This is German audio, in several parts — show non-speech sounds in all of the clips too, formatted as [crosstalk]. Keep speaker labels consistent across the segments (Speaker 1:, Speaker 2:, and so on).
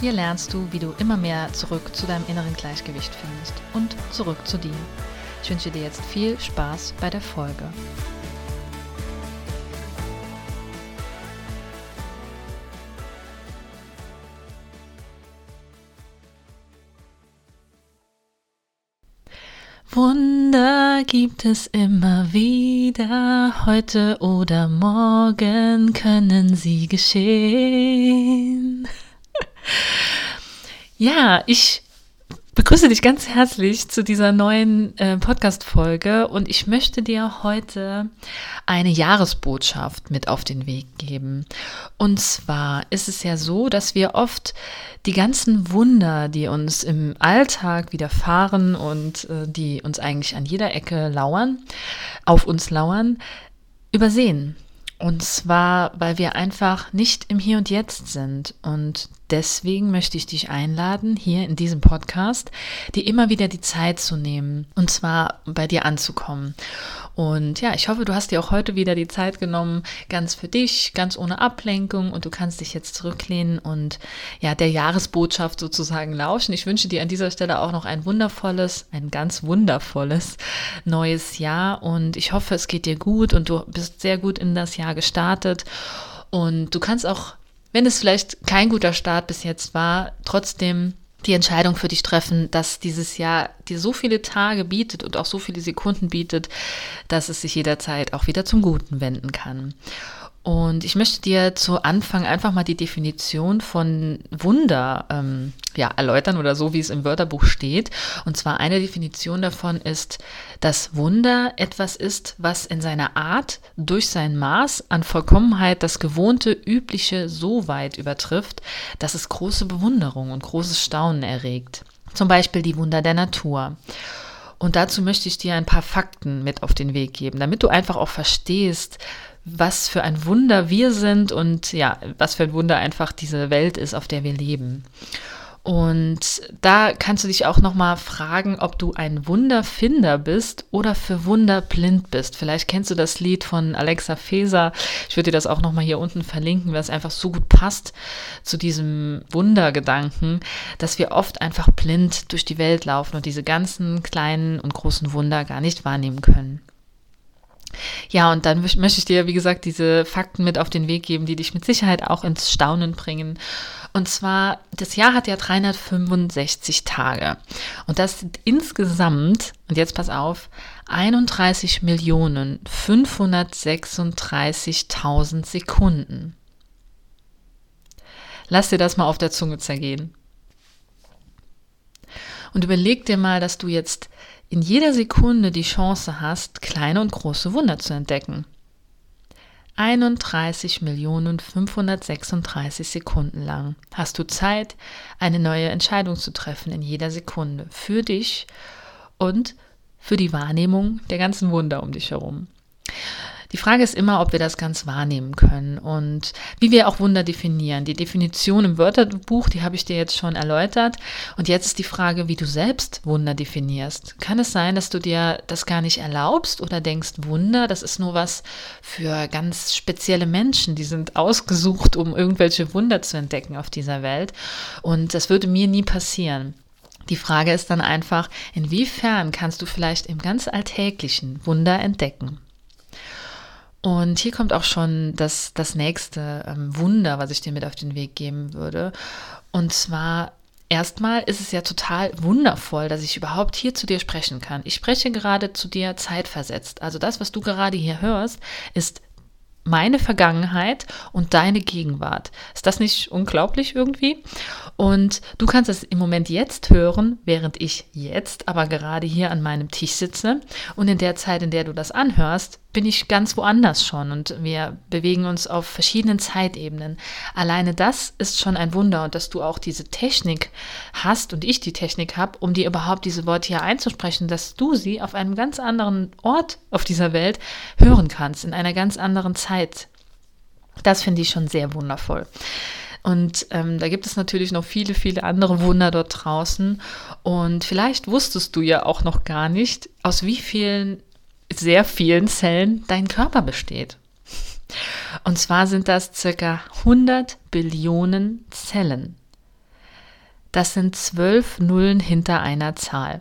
Speaker 1: Hier lernst du, wie du immer mehr zurück zu deinem inneren Gleichgewicht findest und zurück zu dir. Ich wünsche dir jetzt viel Spaß bei der Folge. Wunder gibt es immer wieder, heute oder morgen können sie geschehen. Ja, ich begrüße dich ganz herzlich zu dieser neuen äh, Podcast-Folge und ich möchte dir heute eine Jahresbotschaft mit auf den Weg geben. Und zwar ist es ja so, dass wir oft die ganzen Wunder, die uns im Alltag widerfahren und äh, die uns eigentlich an jeder Ecke lauern, auf uns lauern, übersehen. Und zwar, weil wir einfach nicht im Hier und Jetzt sind. Und deswegen möchte ich dich einladen, hier in diesem Podcast, dir immer wieder die Zeit zu nehmen und zwar bei dir anzukommen. Und ja, ich hoffe, du hast dir auch heute wieder die Zeit genommen, ganz für dich, ganz ohne Ablenkung. Und du kannst dich jetzt zurücklehnen und ja, der Jahresbotschaft sozusagen lauschen. Ich wünsche dir an dieser Stelle auch noch ein wundervolles, ein ganz wundervolles neues Jahr. Und ich hoffe, es geht dir gut und du bist sehr gut in das Jahr gestartet. Und du kannst auch wenn es vielleicht kein guter Start bis jetzt war, trotzdem die Entscheidung für dich treffen, dass dieses Jahr dir so viele Tage bietet und auch so viele Sekunden bietet, dass es sich jederzeit auch wieder zum Guten wenden kann. Und ich möchte dir zu Anfang einfach mal die Definition von Wunder ähm, ja, erläutern oder so, wie es im Wörterbuch steht. Und zwar eine Definition davon ist, dass Wunder etwas ist, was in seiner Art durch sein Maß an Vollkommenheit das gewohnte, übliche so weit übertrifft, dass es große Bewunderung und großes Staunen erregt. Zum Beispiel die Wunder der Natur. Und dazu möchte ich dir ein paar Fakten mit auf den Weg geben, damit du einfach auch verstehst, was für ein Wunder wir sind und ja, was für ein Wunder einfach diese Welt ist, auf der wir leben. Und da kannst du dich auch noch mal fragen, ob du ein Wunderfinder bist oder für Wunder blind bist. Vielleicht kennst du das Lied von Alexa Feser. Ich würde dir das auch noch mal hier unten verlinken, weil es einfach so gut passt zu diesem Wundergedanken, dass wir oft einfach blind durch die Welt laufen und diese ganzen kleinen und großen Wunder gar nicht wahrnehmen können. Ja, und dann möchte ich dir, wie gesagt, diese Fakten mit auf den Weg geben, die dich mit Sicherheit auch ins Staunen bringen. Und zwar, das Jahr hat ja 365 Tage. Und das sind insgesamt, und jetzt pass auf, 31 Millionen 536.000 Sekunden. Lass dir das mal auf der Zunge zergehen. Und überleg dir mal, dass du jetzt in jeder Sekunde die Chance hast, kleine und große Wunder zu entdecken. 31.536 Sekunden lang hast du Zeit, eine neue Entscheidung zu treffen in jeder Sekunde für dich und für die Wahrnehmung der ganzen Wunder um dich herum. Die Frage ist immer, ob wir das ganz wahrnehmen können und wie wir auch Wunder definieren. Die Definition im Wörterbuch, die habe ich dir jetzt schon erläutert. Und jetzt ist die Frage, wie du selbst Wunder definierst. Kann es sein, dass du dir das gar nicht erlaubst oder denkst, Wunder, das ist nur was für ganz spezielle Menschen, die sind ausgesucht, um irgendwelche Wunder zu entdecken auf dieser Welt. Und das würde mir nie passieren. Die Frage ist dann einfach, inwiefern kannst du vielleicht im ganz Alltäglichen Wunder entdecken? Und hier kommt auch schon das, das nächste ähm, Wunder, was ich dir mit auf den Weg geben würde. Und zwar Erstmal ist es ja total wundervoll, dass ich überhaupt hier zu dir sprechen kann. Ich spreche gerade zu dir zeitversetzt. Also das, was du gerade hier hörst, ist meine Vergangenheit und deine Gegenwart. Ist das nicht unglaublich irgendwie? Und du kannst es im Moment jetzt hören, während ich jetzt aber gerade hier an meinem Tisch sitze. Und in der Zeit, in der du das anhörst, bin ich ganz woanders schon und wir bewegen uns auf verschiedenen Zeitebenen. Alleine das ist schon ein Wunder und dass du auch diese Technik hast und ich die Technik habe, um dir überhaupt diese Worte hier einzusprechen, dass du sie auf einem ganz anderen Ort auf dieser Welt hören kannst, in einer ganz anderen Zeit. Das finde ich schon sehr wundervoll. Und ähm, da gibt es natürlich noch viele, viele andere Wunder dort draußen. Und vielleicht wusstest du ja auch noch gar nicht, aus wie vielen, sehr vielen Zellen dein Körper besteht. Und zwar sind das circa 100 Billionen Zellen. Das sind zwölf Nullen hinter einer Zahl.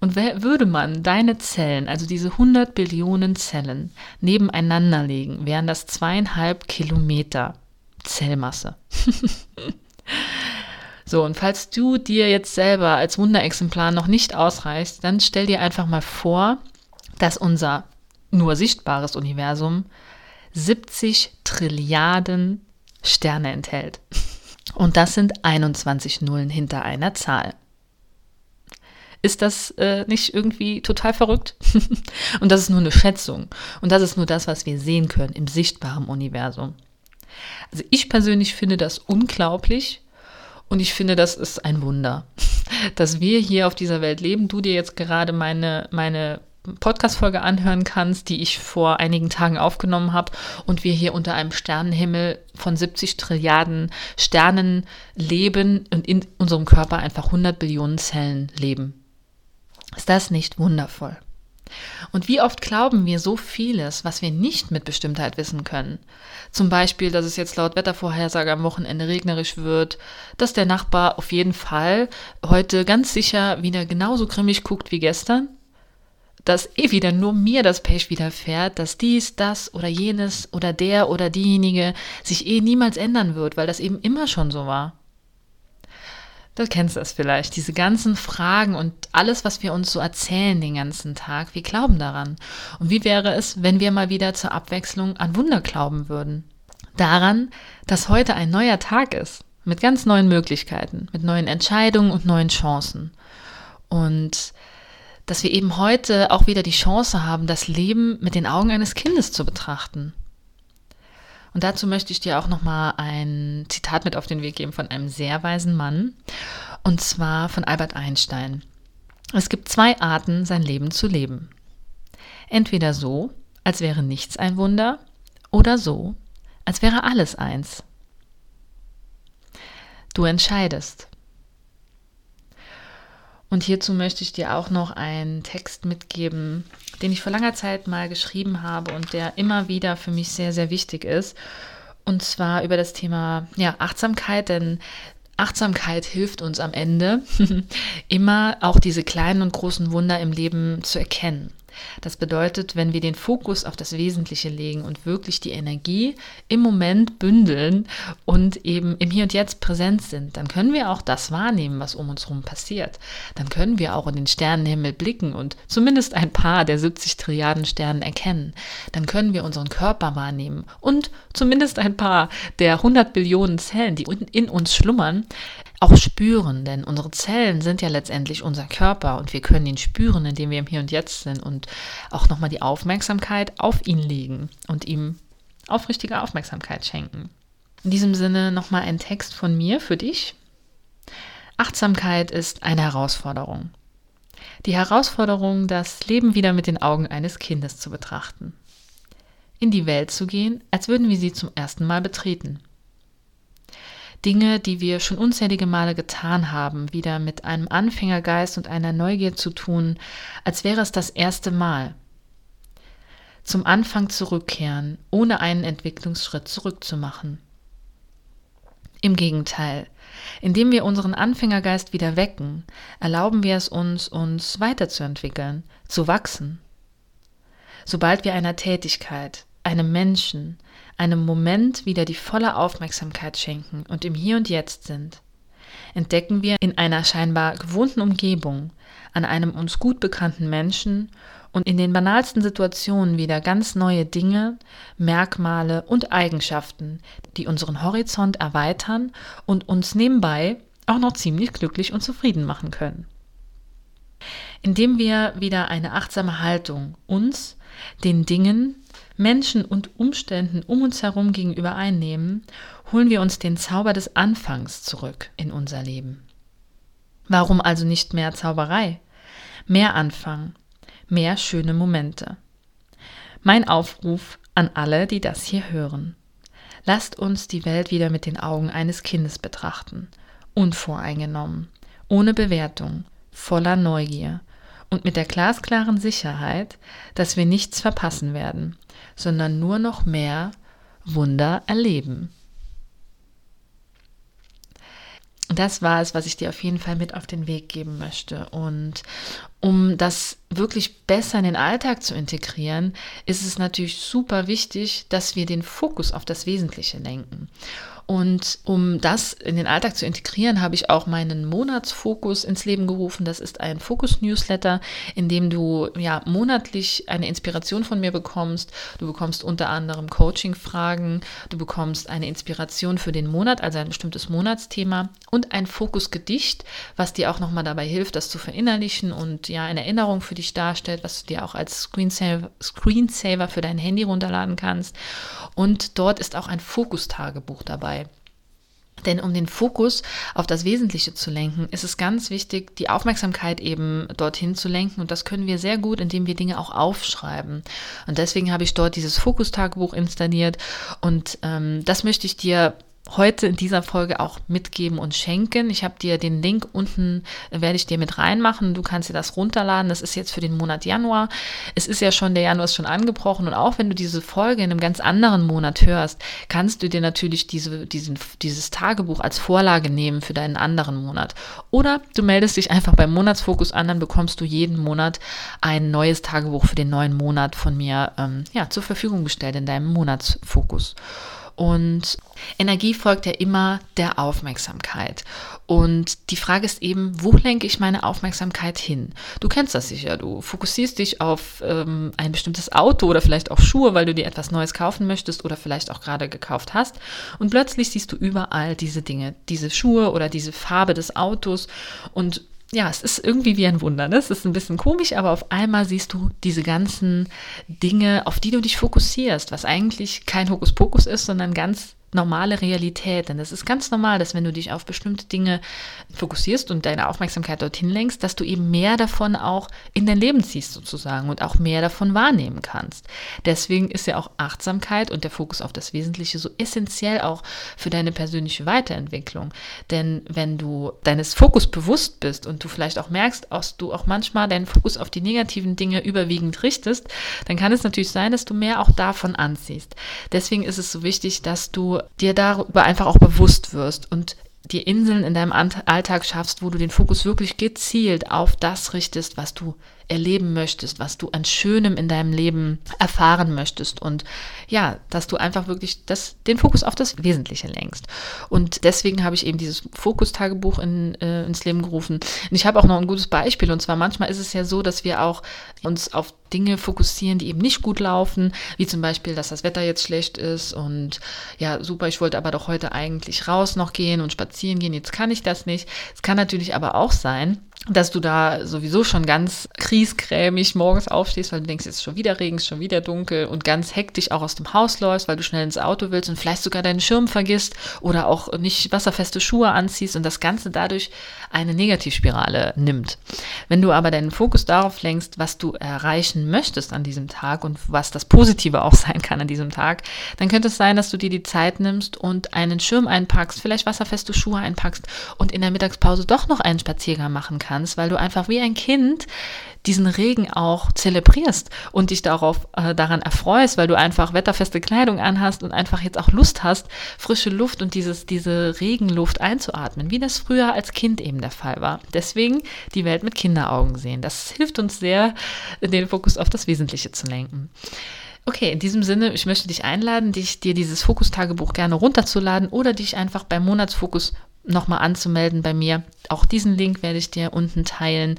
Speaker 1: Und würde man deine Zellen, also diese 100 Billionen Zellen, nebeneinander legen, wären das zweieinhalb Kilometer. Zellmasse. [laughs] so, und falls du dir jetzt selber als Wunderexemplar noch nicht ausreichst, dann stell dir einfach mal vor, dass unser nur sichtbares Universum 70 Trilliarden Sterne enthält. Und das sind 21 Nullen hinter einer Zahl. Ist das äh, nicht irgendwie total verrückt? [laughs] und das ist nur eine Schätzung. Und das ist nur das, was wir sehen können im sichtbaren Universum. Also ich persönlich finde das unglaublich und ich finde, das ist ein Wunder, [laughs] dass wir hier auf dieser Welt leben. Du dir jetzt gerade meine, meine Podcast-Folge anhören kannst, die ich vor einigen Tagen aufgenommen habe und wir hier unter einem Sternenhimmel von 70 Trilliarden Sternen leben und in unserem Körper einfach 100 Billionen Zellen leben. Ist das nicht wundervoll? Und wie oft glauben wir so vieles, was wir nicht mit Bestimmtheit wissen können? Zum Beispiel, dass es jetzt laut Wettervorhersage am Wochenende regnerisch wird, dass der Nachbar auf jeden Fall heute ganz sicher wieder genauso grimmig guckt wie gestern, dass eh wieder nur mir das Pech widerfährt, dass dies, das oder jenes oder der oder diejenige sich eh niemals ändern wird, weil das eben immer schon so war. Du kennst das vielleicht, diese ganzen Fragen und alles, was wir uns so erzählen den ganzen Tag. Wir glauben daran. Und wie wäre es, wenn wir mal wieder zur Abwechslung an Wunder glauben würden? Daran, dass heute ein neuer Tag ist, mit ganz neuen Möglichkeiten, mit neuen Entscheidungen und neuen Chancen. Und dass wir eben heute auch wieder die Chance haben, das Leben mit den Augen eines Kindes zu betrachten. Und dazu möchte ich dir auch nochmal ein Zitat mit auf den Weg geben von einem sehr weisen Mann, und zwar von Albert Einstein. Es gibt zwei Arten, sein Leben zu leben. Entweder so, als wäre nichts ein Wunder, oder so, als wäre alles eins. Du entscheidest. Und hierzu möchte ich dir auch noch einen Text mitgeben, den ich vor langer Zeit mal geschrieben habe und der immer wieder für mich sehr, sehr wichtig ist. Und zwar über das Thema ja, Achtsamkeit, denn Achtsamkeit hilft uns am Ende [laughs] immer auch diese kleinen und großen Wunder im Leben zu erkennen. Das bedeutet, wenn wir den Fokus auf das Wesentliche legen und wirklich die Energie im Moment bündeln und eben im Hier und Jetzt präsent sind, dann können wir auch das wahrnehmen, was um uns herum passiert. Dann können wir auch in den Sternenhimmel blicken und zumindest ein paar der 70 Trilliarden Sternen erkennen. Dann können wir unseren Körper wahrnehmen und zumindest ein paar der 100 Billionen Zellen, die in uns schlummern, auch spüren, denn unsere Zellen sind ja letztendlich unser Körper und wir können ihn spüren, indem wir im Hier und Jetzt sind und auch nochmal die Aufmerksamkeit auf ihn legen und ihm aufrichtige Aufmerksamkeit schenken. In diesem Sinne nochmal ein Text von mir für dich. Achtsamkeit ist eine Herausforderung. Die Herausforderung, das Leben wieder mit den Augen eines Kindes zu betrachten. In die Welt zu gehen, als würden wir sie zum ersten Mal betreten. Dinge, die wir schon unzählige Male getan haben, wieder mit einem Anfängergeist und einer Neugier zu tun, als wäre es das erste Mal. Zum Anfang zurückkehren, ohne einen Entwicklungsschritt zurückzumachen. Im Gegenteil, indem wir unseren Anfängergeist wieder wecken, erlauben wir es uns, uns weiterzuentwickeln, zu wachsen. Sobald wir einer Tätigkeit, einem Menschen, einem Moment wieder die volle Aufmerksamkeit schenken und im Hier und Jetzt sind, entdecken wir in einer scheinbar gewohnten Umgebung, an einem uns gut bekannten Menschen und in den banalsten Situationen wieder ganz neue Dinge, Merkmale und Eigenschaften, die unseren Horizont erweitern und uns nebenbei auch noch ziemlich glücklich und zufrieden machen können. Indem wir wieder eine achtsame Haltung uns, den Dingen, Menschen und Umständen um uns herum gegenüber einnehmen, holen wir uns den Zauber des Anfangs zurück in unser Leben. Warum also nicht mehr Zauberei? Mehr Anfang, mehr schöne Momente. Mein Aufruf an alle, die das hier hören. Lasst uns die Welt wieder mit den Augen eines Kindes betrachten, unvoreingenommen, ohne Bewertung, voller Neugier und mit der glasklaren Sicherheit, dass wir nichts verpassen werden, sondern nur noch mehr Wunder erleben. das war es, was ich dir auf jeden Fall mit auf den Weg geben möchte. Und um das wirklich besser in den Alltag zu integrieren, ist es natürlich super wichtig, dass wir den Fokus auf das Wesentliche lenken. Und um das in den Alltag zu integrieren, habe ich auch meinen Monatsfokus ins Leben gerufen. Das ist ein Fokus-Newsletter, in dem du ja monatlich eine Inspiration von mir bekommst. Du bekommst unter anderem Coaching-Fragen, du bekommst eine Inspiration für den Monat, also ein bestimmtes Monatsthema und ein Fokusgedicht, was dir auch nochmal dabei hilft, das zu verinnerlichen und ja eine Erinnerung für dich darstellt, was du dir auch als Screensaver, Screensaver für dein Handy runterladen kannst. Und dort ist auch ein Fokustagebuch dabei. Denn um den Fokus auf das Wesentliche zu lenken, ist es ganz wichtig, die Aufmerksamkeit eben dorthin zu lenken. Und das können wir sehr gut, indem wir Dinge auch aufschreiben. Und deswegen habe ich dort dieses Fokustagebuch installiert. Und ähm, das möchte ich dir heute in dieser Folge auch mitgeben und schenken. Ich habe dir den Link unten, werde ich dir mit reinmachen. Du kannst dir das runterladen. Das ist jetzt für den Monat Januar. Es ist ja schon, der Januar ist schon angebrochen. Und auch wenn du diese Folge in einem ganz anderen Monat hörst, kannst du dir natürlich diese, diesen, dieses Tagebuch als Vorlage nehmen für deinen anderen Monat. Oder du meldest dich einfach beim Monatsfokus an, dann bekommst du jeden Monat ein neues Tagebuch für den neuen Monat von mir ähm, ja, zur Verfügung gestellt in deinem Monatsfokus. Und Energie folgt ja immer der Aufmerksamkeit. Und die Frage ist eben, wo lenke ich meine Aufmerksamkeit hin? Du kennst das sicher. Du fokussierst dich auf ähm, ein bestimmtes Auto oder vielleicht auch Schuhe, weil du dir etwas Neues kaufen möchtest oder vielleicht auch gerade gekauft hast. Und plötzlich siehst du überall diese Dinge, diese Schuhe oder diese Farbe des Autos. Und ja, es ist irgendwie wie ein Wunder. Ne? Es ist ein bisschen komisch, aber auf einmal siehst du diese ganzen Dinge, auf die du dich fokussierst, was eigentlich kein Hokuspokus ist, sondern ganz normale Realität. Denn es ist ganz normal, dass wenn du dich auf bestimmte Dinge fokussierst und deine Aufmerksamkeit dorthin lenkst, dass du eben mehr davon auch in dein Leben ziehst sozusagen und auch mehr davon wahrnehmen kannst. Deswegen ist ja auch Achtsamkeit und der Fokus auf das Wesentliche so essentiell auch für deine persönliche Weiterentwicklung. Denn wenn du deines Fokus bewusst bist und du vielleicht auch merkst, dass du auch manchmal deinen Fokus auf die negativen Dinge überwiegend richtest, dann kann es natürlich sein, dass du mehr auch davon anziehst. Deswegen ist es so wichtig, dass du dir darüber einfach auch bewusst wirst und dir Inseln in deinem Alltag schaffst, wo du den Fokus wirklich gezielt auf das richtest, was du erleben möchtest, was du an Schönem in deinem Leben erfahren möchtest und ja, dass du einfach wirklich das, den Fokus auf das Wesentliche lenkst. Und deswegen habe ich eben dieses Fokustagebuch in, äh, ins Leben gerufen. Und ich habe auch noch ein gutes Beispiel und zwar manchmal ist es ja so, dass wir auch uns auf Dinge fokussieren, die eben nicht gut laufen, wie zum Beispiel, dass das Wetter jetzt schlecht ist und ja, super, ich wollte aber doch heute eigentlich raus noch gehen und spazieren gehen, jetzt kann ich das nicht. Es kann natürlich aber auch sein, dass du da sowieso schon ganz kriesgrämig morgens aufstehst, weil du denkst, jetzt ist schon wieder Regen, ist schon wieder dunkel und ganz hektisch auch aus dem Haus läufst, weil du schnell ins Auto willst und vielleicht sogar deinen Schirm vergisst oder auch nicht wasserfeste Schuhe anziehst und das Ganze dadurch eine Negativspirale nimmt. Wenn du aber deinen Fokus darauf lenkst, was du erreichen möchtest an diesem Tag und was das Positive auch [laughs] sein kann an diesem Tag, dann könnte es sein, dass du dir die Zeit nimmst und einen Schirm einpackst, vielleicht wasserfeste Schuhe einpackst und in der Mittagspause doch noch einen Spaziergang machen kannst, weil du einfach wie ein Kind diesen Regen auch zelebrierst und dich darauf äh, daran erfreust, weil du einfach wetterfeste Kleidung anhast und einfach jetzt auch Lust hast, frische Luft und dieses, diese Regenluft einzuatmen, wie das früher als Kind eben der Fall war. Deswegen die Welt mit Kinderaugen sehen. Das hilft uns sehr, den Fokus auf das Wesentliche zu lenken. Okay, in diesem Sinne, ich möchte dich einladen, dich dir dieses Fokustagebuch gerne runterzuladen oder dich einfach beim Monatsfokus nochmal anzumelden bei mir. Auch diesen Link werde ich dir unten teilen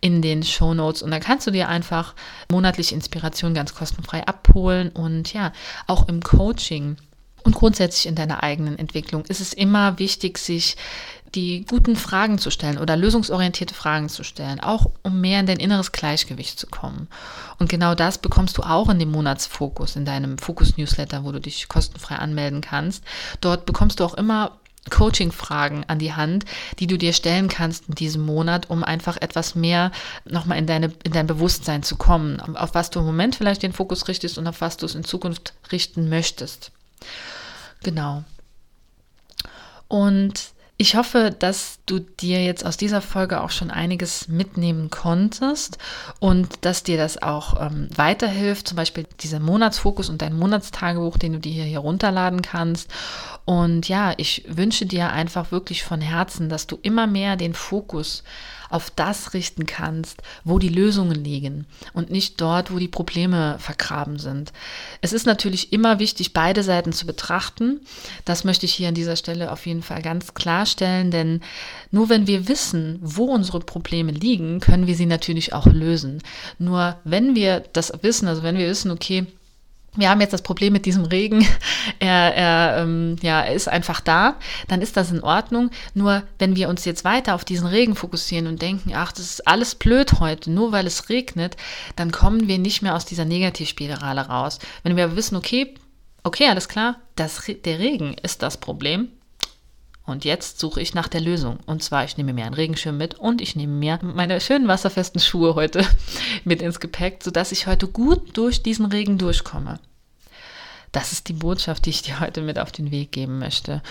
Speaker 1: in den Show Notes und dann kannst du dir einfach monatliche Inspiration ganz kostenfrei abholen und ja, auch im Coaching und grundsätzlich in deiner eigenen Entwicklung ist es immer wichtig, sich die guten Fragen zu stellen oder lösungsorientierte Fragen zu stellen, auch um mehr in dein inneres Gleichgewicht zu kommen. Und genau das bekommst du auch in dem Monatsfokus, in deinem Fokus-Newsletter, wo du dich kostenfrei anmelden kannst. Dort bekommst du auch immer Coaching-Fragen an die Hand, die du dir stellen kannst in diesem Monat, um einfach etwas mehr nochmal in, deine, in dein Bewusstsein zu kommen, auf was du im Moment vielleicht den Fokus richtest und auf was du es in Zukunft richten möchtest. Genau. Und ich hoffe, dass du dir jetzt aus dieser Folge auch schon einiges mitnehmen konntest und dass dir das auch ähm, weiterhilft, zum Beispiel dieser Monatsfokus und dein Monatstagebuch, den du dir hier runterladen kannst. Und ja, ich wünsche dir einfach wirklich von Herzen, dass du immer mehr den Fokus auf das richten kannst, wo die Lösungen liegen und nicht dort, wo die Probleme vergraben sind. Es ist natürlich immer wichtig, beide Seiten zu betrachten. Das möchte ich hier an dieser Stelle auf jeden Fall ganz klarstellen, denn nur wenn wir wissen, wo unsere Probleme liegen, können wir sie natürlich auch lösen. Nur wenn wir das wissen, also wenn wir wissen, okay, wir haben jetzt das Problem mit diesem Regen, [laughs] er, er, ähm, ja, ist einfach da, dann ist das in Ordnung. Nur wenn wir uns jetzt weiter auf diesen Regen fokussieren und denken, ach, das ist alles blöd heute, nur weil es regnet, dann kommen wir nicht mehr aus dieser Negativspirale raus. Wenn wir wissen, okay, okay, alles klar, das, der Regen ist das Problem, und jetzt suche ich nach der Lösung. Und zwar, ich nehme mir einen Regenschirm mit und ich nehme mir meine schönen wasserfesten Schuhe heute [laughs] mit ins Gepäck, sodass ich heute gut durch diesen Regen durchkomme. Das ist die Botschaft, die ich dir heute mit auf den Weg geben möchte.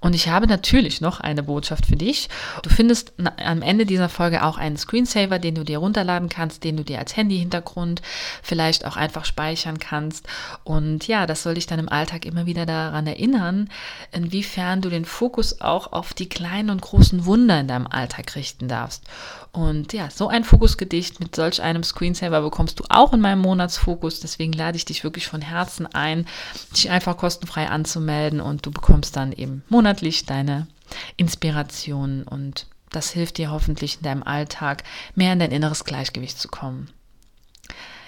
Speaker 1: Und ich habe natürlich noch eine Botschaft für dich. Du findest am Ende dieser Folge auch einen Screensaver, den du dir runterladen kannst, den du dir als Handy-Hintergrund vielleicht auch einfach speichern kannst. Und ja, das soll dich dann im Alltag immer wieder daran erinnern, inwiefern du den Fokus auch auf die kleinen und großen Wunder in deinem Alltag richten darfst. Und ja, so ein Fokusgedicht mit solch einem Screensaver bekommst du auch in meinem Monatsfokus. Deswegen lade ich dich wirklich von Herzen ein, dich einfach kostenfrei anzumelden und du bekommst dann eben monatlich deine Inspirationen und das hilft dir hoffentlich in deinem Alltag mehr in dein inneres Gleichgewicht zu kommen.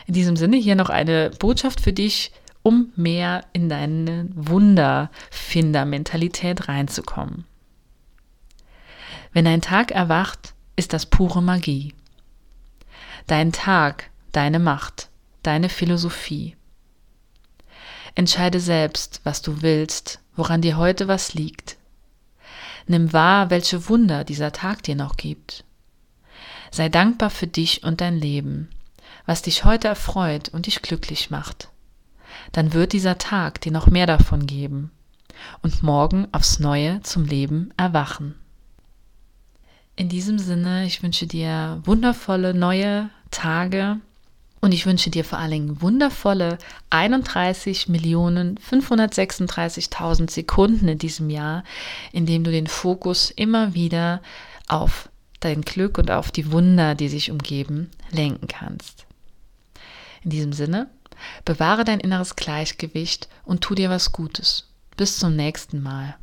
Speaker 1: In diesem Sinne hier noch eine Botschaft für dich, um mehr in deine Wunderfinder-Mentalität reinzukommen. Wenn ein Tag erwacht, ist das pure Magie. Dein Tag, deine Macht, deine Philosophie. Entscheide selbst, was du willst, woran dir heute was liegt. Nimm wahr, welche Wunder dieser Tag dir noch gibt. Sei dankbar für dich und dein Leben, was dich heute erfreut und dich glücklich macht. Dann wird dieser Tag dir noch mehr davon geben und morgen aufs Neue zum Leben erwachen. In diesem Sinne, ich wünsche dir wundervolle neue Tage und ich wünsche dir vor allen Dingen wundervolle 31.536.000 Sekunden in diesem Jahr, in dem du den Fokus immer wieder auf dein Glück und auf die Wunder, die sich umgeben, lenken kannst. In diesem Sinne, bewahre dein inneres Gleichgewicht und tu dir was Gutes. Bis zum nächsten Mal.